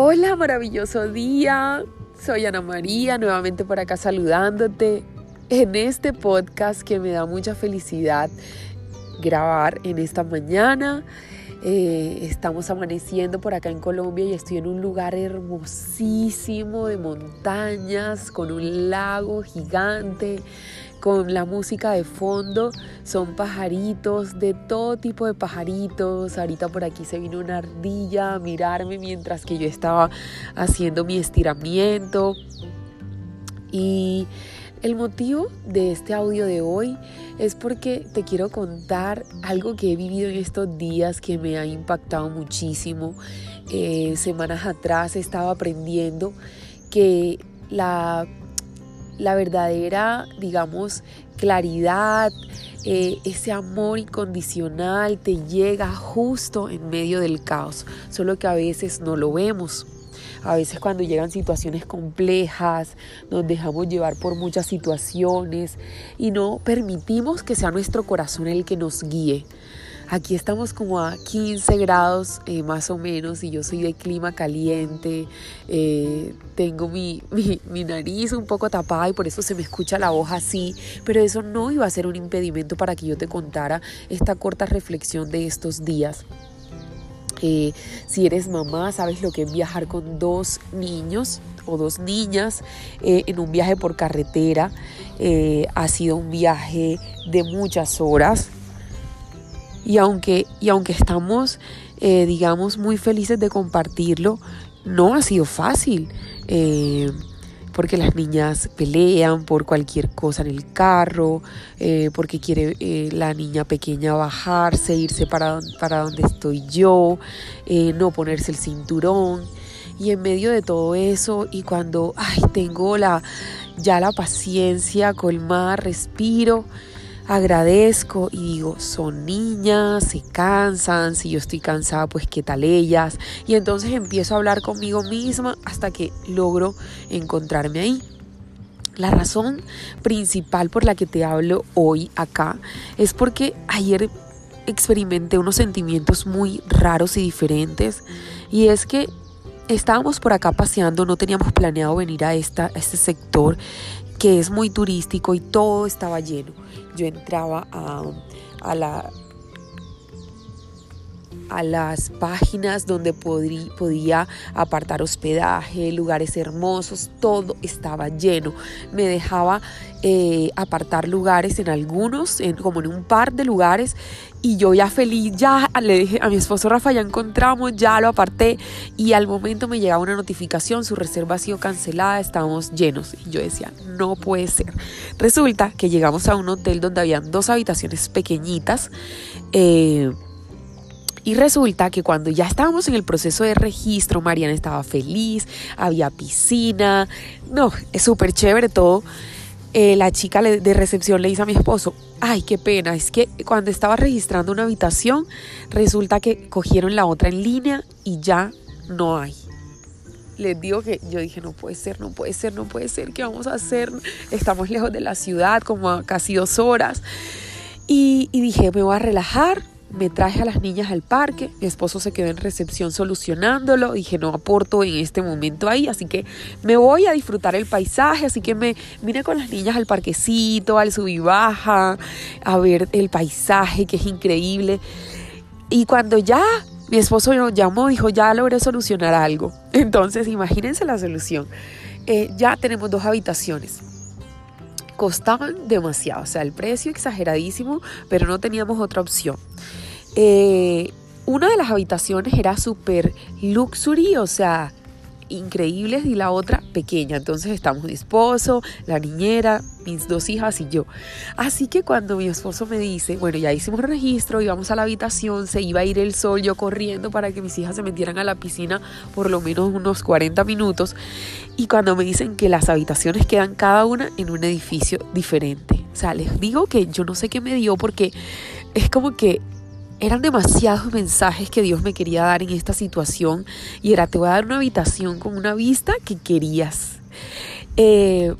Hola, maravilloso día. Soy Ana María, nuevamente por acá saludándote en este podcast que me da mucha felicidad grabar en esta mañana. Eh, estamos amaneciendo por acá en Colombia y estoy en un lugar hermosísimo de montañas, con un lago gigante, con la música de fondo. Son pajaritos, de todo tipo de pajaritos. Ahorita por aquí se vino una ardilla a mirarme mientras que yo estaba haciendo mi estiramiento. Y el motivo de este audio de hoy es porque te quiero contar algo que he vivido en estos días que me ha impactado muchísimo. Eh, semanas atrás estaba aprendiendo que la la verdadera, digamos, claridad, eh, ese amor incondicional te llega justo en medio del caos, solo que a veces no lo vemos. A veces cuando llegan situaciones complejas, nos dejamos llevar por muchas situaciones y no permitimos que sea nuestro corazón el que nos guíe. Aquí estamos como a 15 grados eh, más o menos y yo soy de clima caliente, eh, tengo mi, mi, nariz un poco tapada y por eso se me escucha la voz así, pero eso no iba a ser un impedimento para que yo te contara esta corta reflexión de estos días. Eh, si eres mamá, sabes lo que es viajar con dos niños o dos niñas en un viaje por carretera. ha sido un viaje de muchas horas. Y aunque, y aunque estamos, eh, digamos, muy felices de compartirlo, no ha sido fácil. Eh, porque las niñas pelean por cualquier cosa en el carro, eh, porque quiere la niña pequeña bajarse, irse para, donde estoy yo, no ponerse el cinturón. Y en medio de todo eso, y cuando ay, tengo la, ya la paciencia colmada, respiro agradezco y digo, son niñas, se cansan, si yo estoy cansada, pues qué tal ellas. Y entonces empiezo a hablar conmigo misma hasta que logro encontrarme ahí. La razón principal por la que te hablo hoy acá es porque ayer experimenté unos sentimientos muy raros y diferentes y es que estábamos por acá paseando, no teníamos planeado venir a, esta, a este sector que es muy turístico y todo estaba lleno. Yo entraba a, la a las páginas donde podía apartar hospedaje, lugares hermosos, todo estaba lleno. Me dejaba eh, apartar lugares en algunos, en, como en un par de lugares, y yo ya feliz, ya le dije a mi esposo Rafa, ya encontramos, ya lo aparté, y al momento me llegaba una notificación, su reserva ha sido cancelada, estábamos llenos. Y yo decía, no puede ser. Resulta que llegamos a un hotel donde habían dos habitaciones pequeñitas. Eh, y resulta que cuando ya estábamos en el proceso de registro, Mariana estaba feliz, había piscina, no, es súper chévere todo. Eh, la chica de recepción le dice a mi esposo, ay, qué pena, es que cuando estaba registrando una habitación, resulta que cogieron la otra en línea y ya no hay. Les digo que yo dije, no puede ser, no puede ser, no puede ser, ¿qué vamos a hacer? Estamos lejos de la ciudad, como casi dos horas. Y, y dije, me voy a relajar, me traje a las niñas al parque, mi esposo se quedó en recepción solucionándolo, dije no aporto en este momento ahí, así que me voy a disfrutar el paisaje, así que me vine con las niñas al parquecito, al sub y baja, a ver el paisaje que es increíble. Y cuando ya mi esposo nos llamó, dijo ya logré solucionar algo. Entonces imagínense la solución. Eh, ya tenemos dos habitaciones costaban demasiado, o sea, el precio exageradísimo, pero no teníamos otra opción. Eh, una de las habitaciones era súper luxury, o sea, increíbles y la otra pequeña. Entonces estamos mi esposo, la niñera, mis dos hijas y yo. Así que cuando mi esposo me dice, bueno, ya hicimos registro, íbamos a la habitación, se iba a ir el sol, yo corriendo para que mis hijas se metieran a la piscina por lo menos unos 40 minutos. Y cuando me dicen que las habitaciones quedan cada una en un edificio diferente. O sea, les digo que yo no sé qué me dio porque es como que eran demasiados mensajes que Dios me quería dar en esta situación y era, te voy a dar una habitación con una vista que querías. Eh,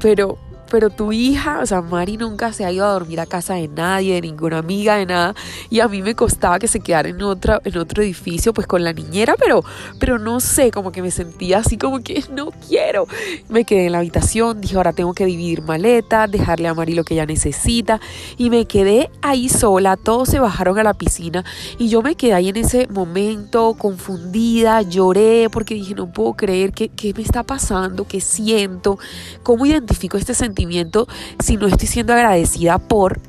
pero pero tu hija, o sea, Mari nunca se ha ido a dormir a casa de nadie, de ninguna amiga, de nada. Y a mí me costaba que se quedara en, otra, en otro edificio, pues con la niñera, pero, pero no sé, como que me sentía así como que no quiero. Me quedé en la habitación, dije, ahora tengo que dividir maletas, dejarle a Mari lo que ella necesita. Y me quedé ahí sola, todos se bajaron a la piscina y yo me quedé ahí en ese momento confundida, lloré porque dije, no puedo creer que, qué me está pasando, qué siento, cómo identifico este sentimiento si no estoy siendo agradecida por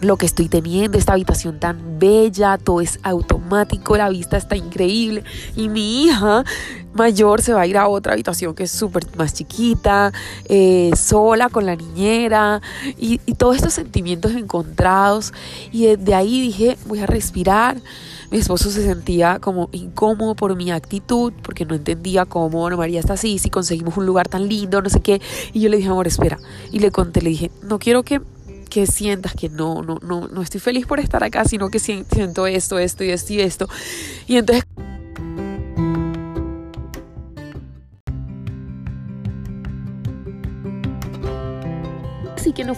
lo que estoy teniendo, esta habitación tan bella, todo es automático, la vista está increíble y mi hija mayor se va a ir a otra habitación que es súper más chiquita, eh, sola con la niñera y, y todos estos sentimientos encontrados y de ahí dije voy a respirar. Mi esposo se sentía como incómodo por mi actitud, porque no entendía cómo Ana María está así, si conseguimos un lugar tan lindo, no sé qué. Y yo le dije, amor, espera. Y le conté, le dije, no quiero que que sientas que no, no, no, no estoy feliz por estar acá, sino que siento esto, esto y esto y esto. Y entonces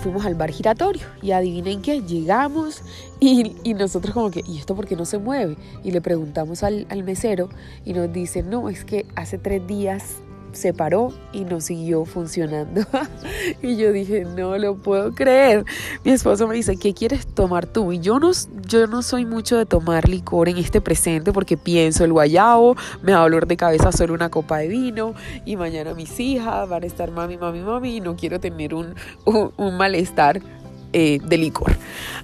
fuimos al bar giratorio y adivinen qué, llegamos y, y, nosotros como que, ¿y esto por qué no se mueve? Y le preguntamos al, al mesero y nos dice, no, es que hace tres días se paró y no siguió funcionando. y yo dije, no lo puedo creer. Mi esposo me dice, ¿qué quieres tomar tú? Y yo no, yo no soy mucho de tomar licor en este presente porque pienso el guayabo, me da dolor de cabeza solo una copa de vino y mañana mis hijas van a estar mami, mami, mami y no quiero tener un, un malestar eh, de licor.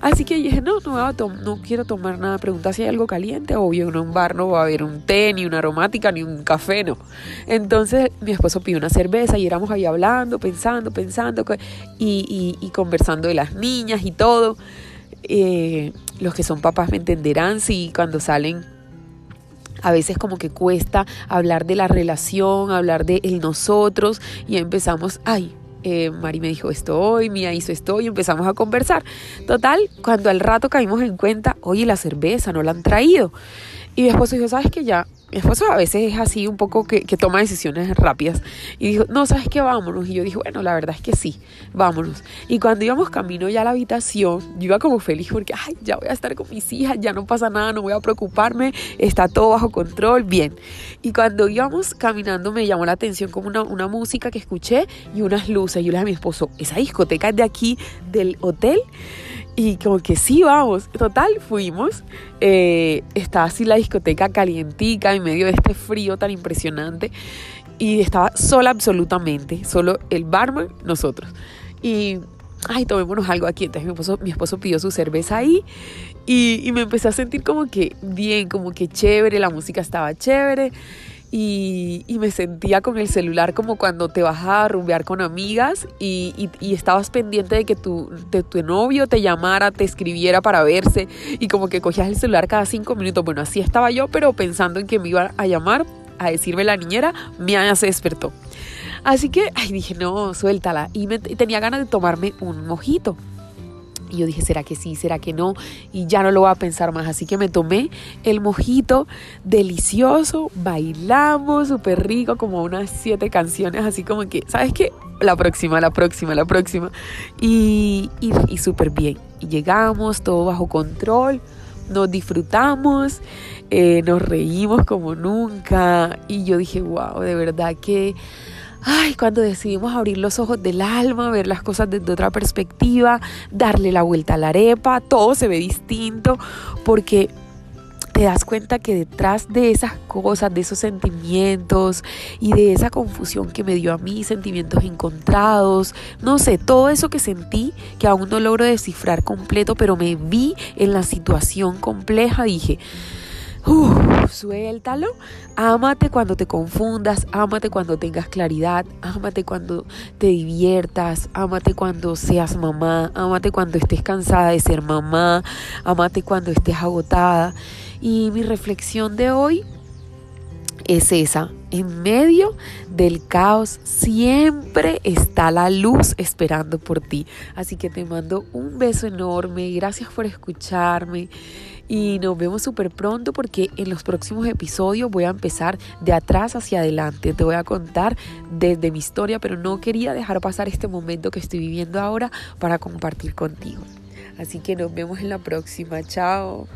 Así que dije, no, no, quiero tomar nada. Pregunta si hay algo caliente. Obvio, en un bar no va a haber un té, ni una aromática, ni un café, no. Entonces mi esposo pidió una cerveza y éramos ahí hablando, pensando, pensando y, y, conversando de las niñas y todo. Eh, los que son papás me entenderán si cuando salen a veces como que cuesta hablar de la relación, hablar de el nosotros y empezamos, ay, eh, Mari me dijo esto hoy, Mía hizo esto y empezamos a conversar. Total, cuando al rato caímos en cuenta, oye, la cerveza no la han traído. Y mi esposo dijo, ¿sabes qué? Ya, mi esposo a veces es así un poco que, que, toma decisiones rápidas. Y dijo, no, ¿sabes qué? Vámonos. Y yo dije, bueno, la verdad es que sí, vámonos. Y cuando íbamos camino ya a la habitación, yo iba como feliz porque, ay, ya voy a estar con mis hijas, ya no pasa nada, no voy a preocuparme, está todo bajo control, bien. Y cuando íbamos caminando me llamó la atención como una, una música que escuché y unas luces. Y yo le dije a mi esposo, esa discoteca es de aquí, del hotel. Y como que sí, vamos. Total, fuimos. Eh, estaba así la discoteca calientica en medio de este frío tan impresionante. Y estaba sola absolutamente. Solo el barman, nosotros. Y, ay, tomémonos algo aquí. Entonces mi esposo, mi esposo pidió su cerveza ahí. Y, y me empecé a sentir como que bien, como que chévere. La música estaba chévere. Y, me sentía con el celular como cuando te vas a rumbear con amigas y, estabas pendiente de que tu, tu novio te llamara, te escribiera para verse y como que cogías el celular cada cinco minutos. Bueno, así estaba yo, pero pensando en que me iba a llamar a decirme la niñera, mi aña se despertó. Así que, ay, dije, no, suéltala. Y, me, y tenía ganas de tomarme un mojito. Y yo dije, ¿será que sí? ¿Será que no? Y ya no lo voy a pensar más. Así que me tomé el mojito delicioso, bailamos súper rico, como unas siete canciones, así como que, ¿sabes qué? La próxima, la próxima, la próxima. Y, y, súper bien. Y llegamos, todo bajo control, nos disfrutamos, eh, nos reímos como nunca. Y yo dije, wow, de verdad que ay, cuando decidimos abrir los ojos del alma, ver las cosas desde otra perspectiva, darle la vuelta a la arepa, todo se ve distinto porque te das cuenta que detrás de esas cosas, de esos sentimientos y de esa confusión que me dio a mí, sentimientos encontrados, no sé, todo eso que sentí, que aún no logro descifrar completo, pero me vi en la situación compleja, dije, Uf, suéltalo. Ámate cuando te confundas, ámate cuando tengas claridad, ámate cuando te diviertas, ámate cuando seas mamá, ámate cuando estés cansada de ser mamá, ámate cuando estés agotada. Y mi reflexión de hoy es esa. En medio del caos siempre está la luz esperando por ti. Así que te mando un beso enorme. Gracias por escucharme. Y nos vemos súper pronto porque en los próximos episodios voy a empezar de atrás hacia adelante. Te voy a contar desde mi historia, pero no quería dejar pasar este momento que estoy viviendo ahora para compartir contigo. Así que nos vemos en la próxima. Chao.